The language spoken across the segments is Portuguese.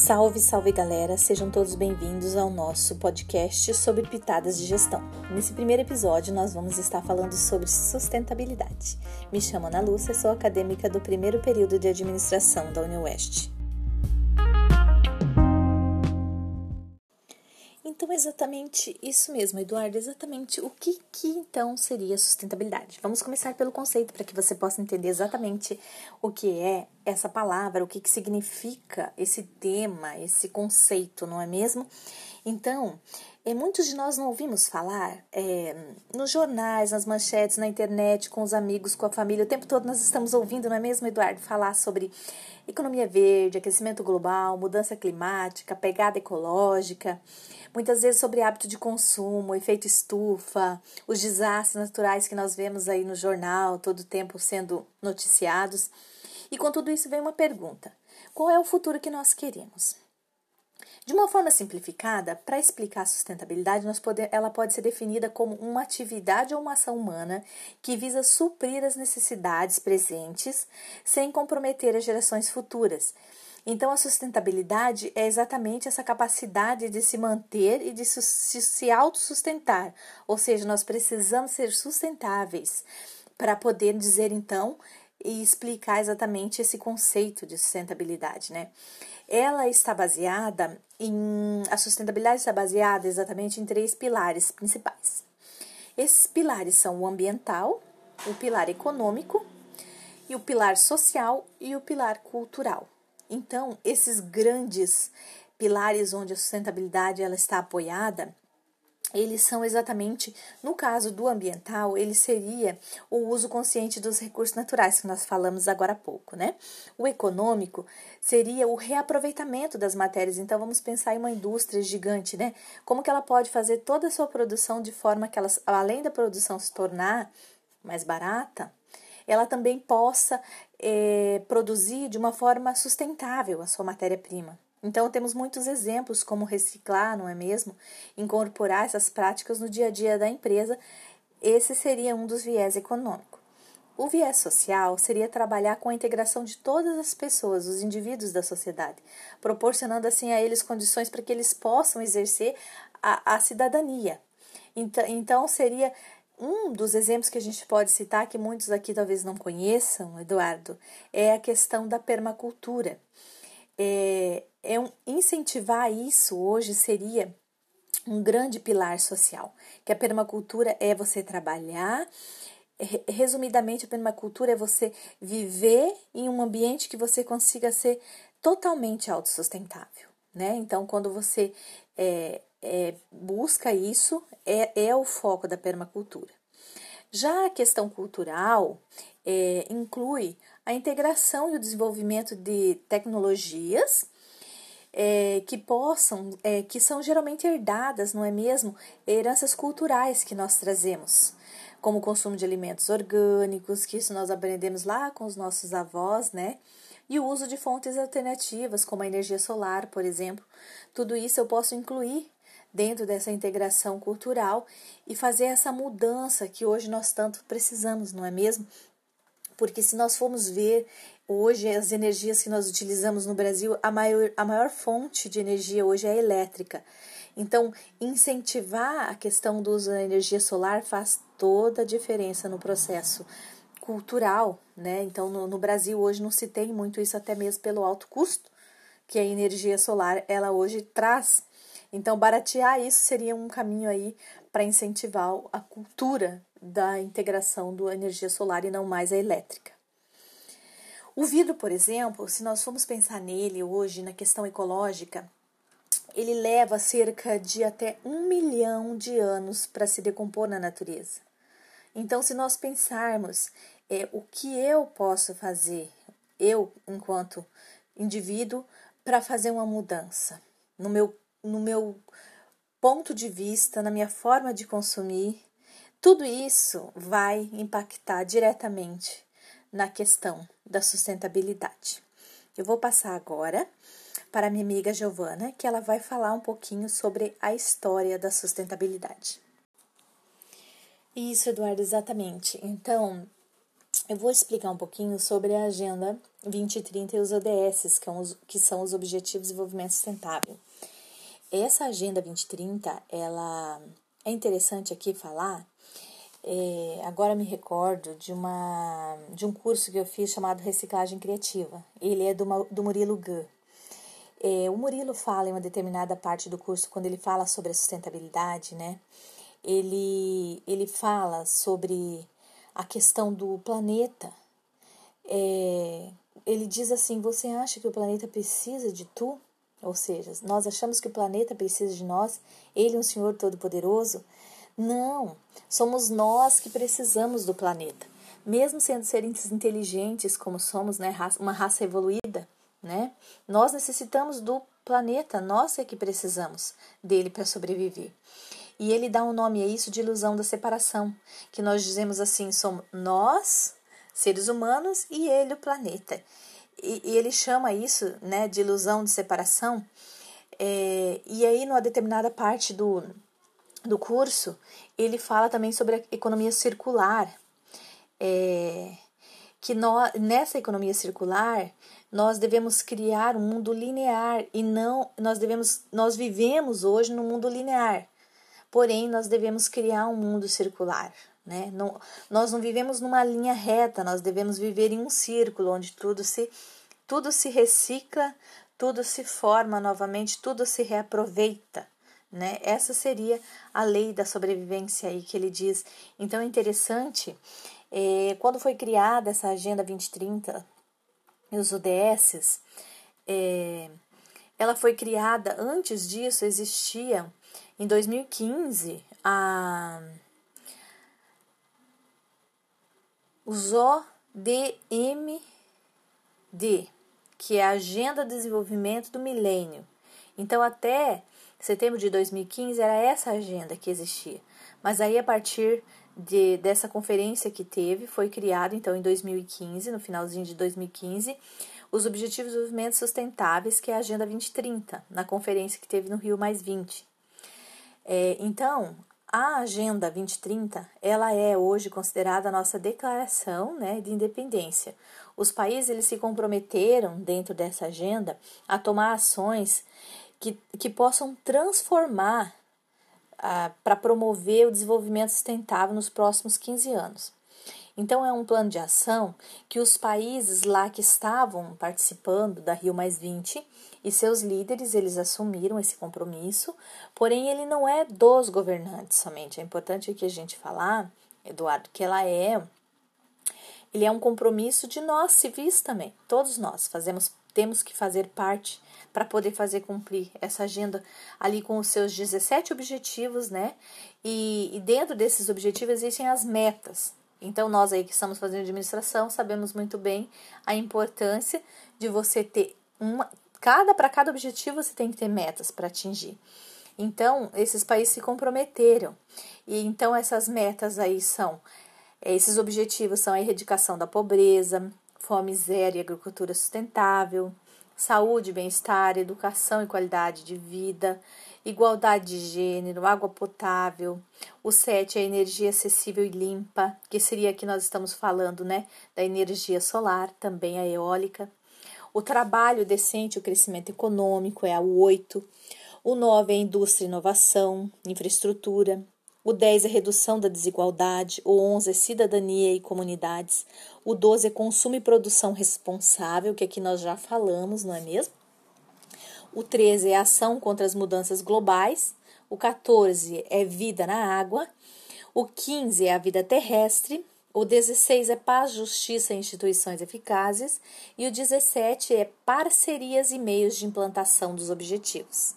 Salve, salve galera, sejam todos bem-vindos ao nosso podcast sobre pitadas de gestão. Nesse primeiro episódio, nós vamos estar falando sobre sustentabilidade. Me chamo Ana Lúcia, sou acadêmica do primeiro período de administração da UniOeste. Então, exatamente isso mesmo, Eduardo. Exatamente o que, que então seria sustentabilidade? Vamos começar pelo conceito para que você possa entender exatamente o que é essa palavra, o que, que significa esse tema, esse conceito, não é mesmo? Então, é, muitos de nós não ouvimos falar é, nos jornais, nas manchetes, na internet, com os amigos, com a família. O tempo todo nós estamos ouvindo, não é mesmo, Eduardo? Falar sobre economia verde, aquecimento global, mudança climática, pegada ecológica muitas vezes sobre hábito de consumo, efeito estufa, os desastres naturais que nós vemos aí no jornal todo o tempo sendo noticiados. E com tudo isso vem uma pergunta: qual é o futuro que nós queremos? De uma forma simplificada, para explicar a sustentabilidade, poder, ela pode ser definida como uma atividade ou uma ação humana que visa suprir as necessidades presentes sem comprometer as gerações futuras então, a sustentabilidade é exatamente essa capacidade de se manter e de se autossustentar. Ou seja, nós precisamos ser sustentáveis para poder dizer então e explicar exatamente esse conceito de sustentabilidade, né? Ela está baseada em a sustentabilidade está baseada exatamente em três pilares principais. Esses pilares são o ambiental, o pilar econômico e o pilar social e o pilar cultural. Então, esses grandes pilares onde a sustentabilidade ela está apoiada, eles são exatamente, no caso do ambiental, ele seria o uso consciente dos recursos naturais que nós falamos agora há pouco, né? O econômico seria o reaproveitamento das matérias. Então vamos pensar em uma indústria gigante, né? Como que ela pode fazer toda a sua produção de forma que ela, além da produção se tornar mais barata, ela também possa é, produzir de uma forma sustentável a sua matéria-prima. Então, temos muitos exemplos como reciclar, não é mesmo? Incorporar essas práticas no dia a dia da empresa. Esse seria um dos viés econômicos. O viés social seria trabalhar com a integração de todas as pessoas, os indivíduos da sociedade, proporcionando assim a eles condições para que eles possam exercer a, a cidadania. Então, então, seria um dos exemplos que a gente pode citar, que muitos aqui talvez não conheçam, Eduardo, é a questão da permacultura. É, é um, incentivar isso hoje seria um grande pilar social, que a permacultura é você trabalhar, resumidamente a permacultura é você viver em um ambiente que você consiga ser totalmente autossustentável, né? Então, quando você é, é, busca isso, é, é o foco da permacultura. Já a questão cultural é, inclui a integração e o desenvolvimento de tecnologias é, que possam, é, que são geralmente herdadas, não é mesmo? Heranças culturais que nós trazemos, como o consumo de alimentos orgânicos, que isso nós aprendemos lá com os nossos avós, né? E o uso de fontes alternativas, como a energia solar, por exemplo. Tudo isso eu posso incluir dentro dessa integração cultural e fazer essa mudança que hoje nós tanto precisamos, não é mesmo? Porque se nós formos ver hoje as energias que nós utilizamos no Brasil, a maior, a maior fonte de energia hoje é elétrica. Então, incentivar a questão do uso da energia solar faz toda a diferença no processo cultural, né? Então, no, no Brasil hoje não se tem muito isso, até mesmo pelo alto custo que a energia solar ela hoje traz então, baratear isso seria um caminho aí para incentivar a cultura da integração da energia solar e não mais a elétrica. O vidro, por exemplo, se nós formos pensar nele hoje na questão ecológica, ele leva cerca de até um milhão de anos para se decompor na natureza. Então, se nós pensarmos é, o que eu posso fazer, eu, enquanto indivíduo, para fazer uma mudança no meu no meu ponto de vista, na minha forma de consumir, tudo isso vai impactar diretamente na questão da sustentabilidade. Eu vou passar agora para minha amiga Giovana, que ela vai falar um pouquinho sobre a história da sustentabilidade. Isso, Eduardo, exatamente. Então, eu vou explicar um pouquinho sobre a Agenda 2030 e os ODS, que, são os, que são os Objetivos de Desenvolvimento Sustentável. Essa Agenda 2030, ela é interessante aqui falar. É, agora me recordo de, uma, de um curso que eu fiz chamado Reciclagem Criativa. Ele é do, do Murilo Gu. É, o Murilo fala em uma determinada parte do curso, quando ele fala sobre a sustentabilidade, né? Ele, ele fala sobre a questão do planeta. É, ele diz assim: Você acha que o planeta precisa de tu? Ou seja, nós achamos que o planeta precisa de nós, ele é um Senhor Todo-Poderoso? Não, somos nós que precisamos do planeta. Mesmo sendo seres inteligentes como somos, né, uma raça evoluída, né? Nós necessitamos do planeta, nós é que precisamos dele para sobreviver. E ele dá um nome a isso de ilusão da separação, que nós dizemos assim, somos nós, seres humanos, e ele, o planeta. E, e ele chama isso né, de ilusão de separação. É, e aí, numa determinada parte do, do curso, ele fala também sobre a economia circular. É, que nessa economia circular, nós devemos criar um mundo linear e não nós devemos nós vivemos hoje no mundo linear. Porém, nós devemos criar um mundo circular, né? Não, nós não vivemos numa linha reta, nós devemos viver em um círculo onde tudo se tudo se recicla, tudo se forma novamente, tudo se reaproveita. Né? Essa seria a lei da sobrevivência aí que ele diz. Então é interessante, é, quando foi criada essa Agenda 2030 e os ODS, é, ela foi criada, antes disso existia, em 2015, a, os ODMD, que é a Agenda de Desenvolvimento do Milênio. Então, até setembro de 2015 era essa agenda que existia. Mas aí, a partir de, dessa conferência que teve, foi criado, então, em 2015, no finalzinho de 2015, os Objetivos de Desenvolvimento Sustentáveis, que é a Agenda 2030, na conferência que teve no Rio Mais 20. É, então, a Agenda 2030, ela é hoje considerada a nossa declaração né, de independência. Os países eles se comprometeram, dentro dessa agenda, a tomar ações que, que possam transformar ah, para promover o desenvolvimento sustentável nos próximos 15 anos. Então, é um plano de ação que os países lá que estavam participando da Rio e seus líderes, eles assumiram esse compromisso, porém ele não é dos governantes somente. É importante aqui a gente falar, Eduardo, que ela é ele é um compromisso de nós civis também. Todos nós fazemos temos que fazer parte para poder fazer cumprir essa agenda ali com os seus 17 objetivos, né? E, e dentro desses objetivos existem as metas. Então, nós aí que estamos fazendo administração sabemos muito bem a importância de você ter uma. Cada, para cada objetivo, você tem que ter metas para atingir. Então, esses países se comprometeram. E então, essas metas aí são. Esses objetivos são a erradicação da pobreza, fome zero e agricultura sustentável, saúde, bem-estar, educação e qualidade de vida, igualdade de gênero, água potável. O 7 é energia acessível e limpa, que seria que nós estamos falando, né, da energia solar, também a eólica. O trabalho decente, o crescimento econômico é o 8. O 9 é indústria e inovação, infraestrutura. O 10 é redução da desigualdade, o 11 é cidadania e comunidades, o 12 é consumo e produção responsável, que aqui nós já falamos, não é mesmo? O 13 é ação contra as mudanças globais, o 14 é vida na água, o 15 é a vida terrestre, o 16 é paz, justiça e instituições eficazes e o 17 é parcerias e meios de implantação dos objetivos.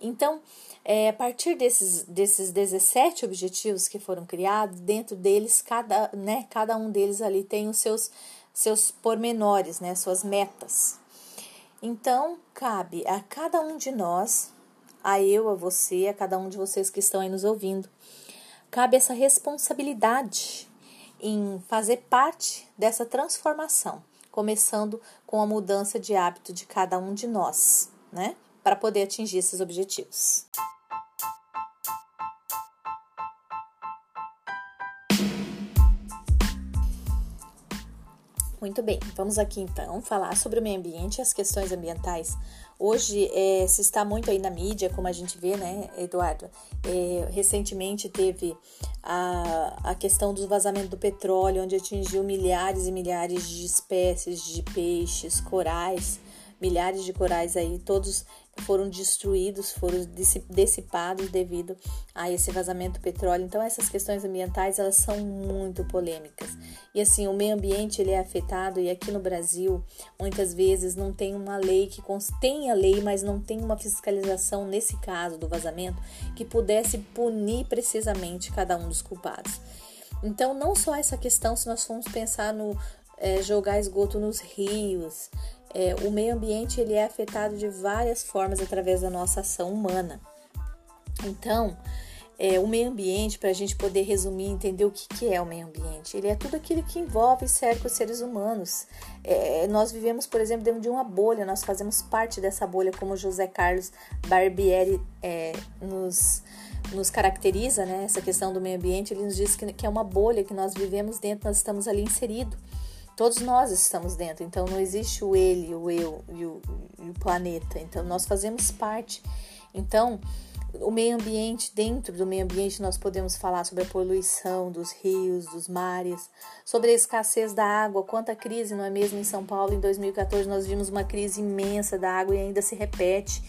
Então, é, a partir desses, desses 17 objetivos que foram criados, dentro deles, cada, né, cada um deles ali tem os seus, seus pormenores, né, suas metas. Então, cabe a cada um de nós, a eu, a você, a cada um de vocês que estão aí nos ouvindo, cabe essa responsabilidade em fazer parte dessa transformação, começando com a mudança de hábito de cada um de nós, né? Para poder atingir esses objetivos. Muito bem, vamos aqui então falar sobre o meio ambiente e as questões ambientais. Hoje é, se está muito aí na mídia, como a gente vê, né, Eduardo? É, recentemente teve a, a questão do vazamento do petróleo, onde atingiu milhares e milhares de espécies de peixes, corais, milhares de corais aí, todos foram destruídos, foram dissipados devido a esse vazamento do petróleo. Então essas questões ambientais elas são muito polêmicas. E assim, o meio ambiente ele é afetado e aqui no Brasil muitas vezes não tem uma lei que tem a lei, mas não tem uma fiscalização nesse caso do vazamento que pudesse punir precisamente cada um dos culpados. Então não só essa questão se nós formos pensar no é, jogar esgoto nos rios, é, o meio ambiente ele é afetado de várias formas através da nossa ação humana. Então, é, o meio ambiente, para a gente poder resumir e entender o que, que é o meio ambiente, ele é tudo aquilo que envolve e cerca os seres humanos. É, nós vivemos, por exemplo, dentro de uma bolha, nós fazemos parte dessa bolha, como José Carlos Barbieri é, nos, nos caracteriza, né? Essa questão do meio ambiente, ele nos diz que, que é uma bolha que nós vivemos dentro, nós estamos ali inseridos. Todos nós estamos dentro, então não existe o ele, o eu e o, e o planeta. Então nós fazemos parte. Então, o meio ambiente, dentro do meio ambiente, nós podemos falar sobre a poluição dos rios, dos mares, sobre a escassez da água, quanta crise, não é mesmo? Em São Paulo, em 2014, nós vimos uma crise imensa da água e ainda se repete,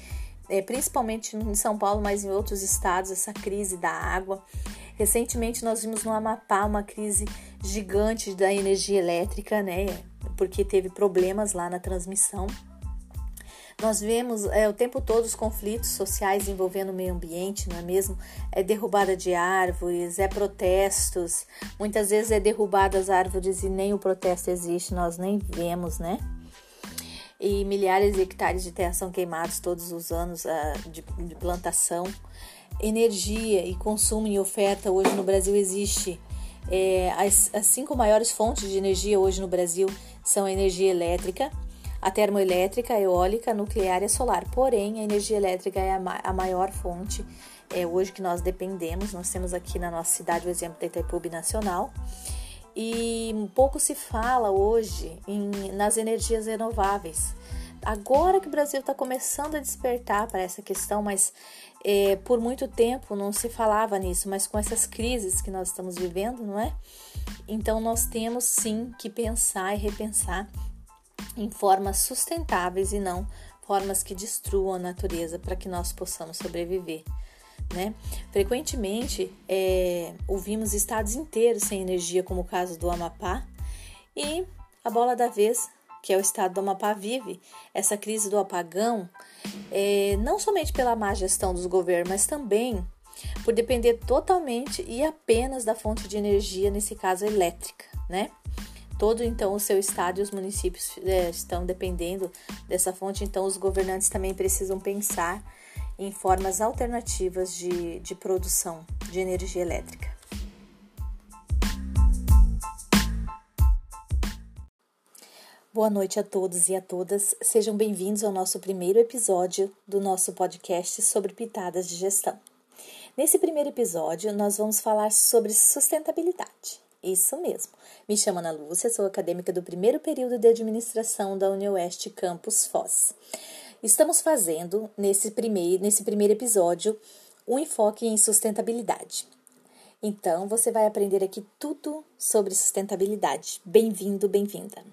principalmente em São Paulo, mas em outros estados, essa crise da água. Recentemente nós vimos no Amapá uma crise gigante da energia elétrica, né? Porque teve problemas lá na transmissão. Nós vemos é, o tempo todo os conflitos sociais envolvendo o meio ambiente, não é mesmo? É derrubada de árvores, é protestos. Muitas vezes é derrubadas árvores e nem o protesto existe, nós nem vemos, né? E milhares de hectares de terra são queimados todos os anos uh, de, de plantação energia e consumo em oferta hoje no Brasil existe. É, as, as cinco maiores fontes de energia hoje no Brasil são a energia elétrica, a termoelétrica, a eólica, a nuclear e a solar. Porém, a energia elétrica é a, ma a maior fonte é, hoje que nós dependemos. Nós temos aqui na nossa cidade o exemplo da Itaipu Nacional. E pouco se fala hoje em, nas energias renováveis. Agora que o Brasil está começando a despertar para essa questão, mas é, por muito tempo não se falava nisso, mas com essas crises que nós estamos vivendo, não é? Então nós temos sim que pensar e repensar em formas sustentáveis e não formas que destruam a natureza para que nós possamos sobreviver. Né? Frequentemente é, ouvimos estados inteiros sem energia, como o caso do Amapá, e a bola da vez que é o estado do Amapá vive, essa crise do apagão, é, não somente pela má gestão dos governos, mas também por depender totalmente e apenas da fonte de energia, nesse caso elétrica, né? Todo então o seu estado e os municípios é, estão dependendo dessa fonte, então os governantes também precisam pensar em formas alternativas de, de produção de energia elétrica. Boa noite a todos e a todas. Sejam bem-vindos ao nosso primeiro episódio do nosso podcast sobre pitadas de gestão. Nesse primeiro episódio, nós vamos falar sobre sustentabilidade. Isso mesmo. Me chamo Ana Lúcia, sou acadêmica do primeiro período de administração da UniOeste Campus Foz. Estamos fazendo, nesse primeiro, nesse primeiro episódio, um enfoque em sustentabilidade. Então, você vai aprender aqui tudo sobre sustentabilidade. Bem-vindo, bem-vinda!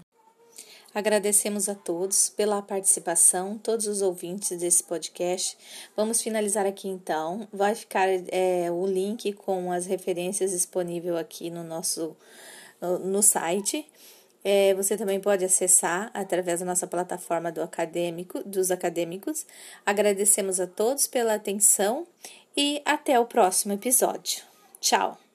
Agradecemos a todos pela participação, todos os ouvintes desse podcast. Vamos finalizar aqui então. Vai ficar é, o link com as referências disponível aqui no nosso no site. É, você também pode acessar através da nossa plataforma do acadêmico, dos acadêmicos. Agradecemos a todos pela atenção e até o próximo episódio. Tchau!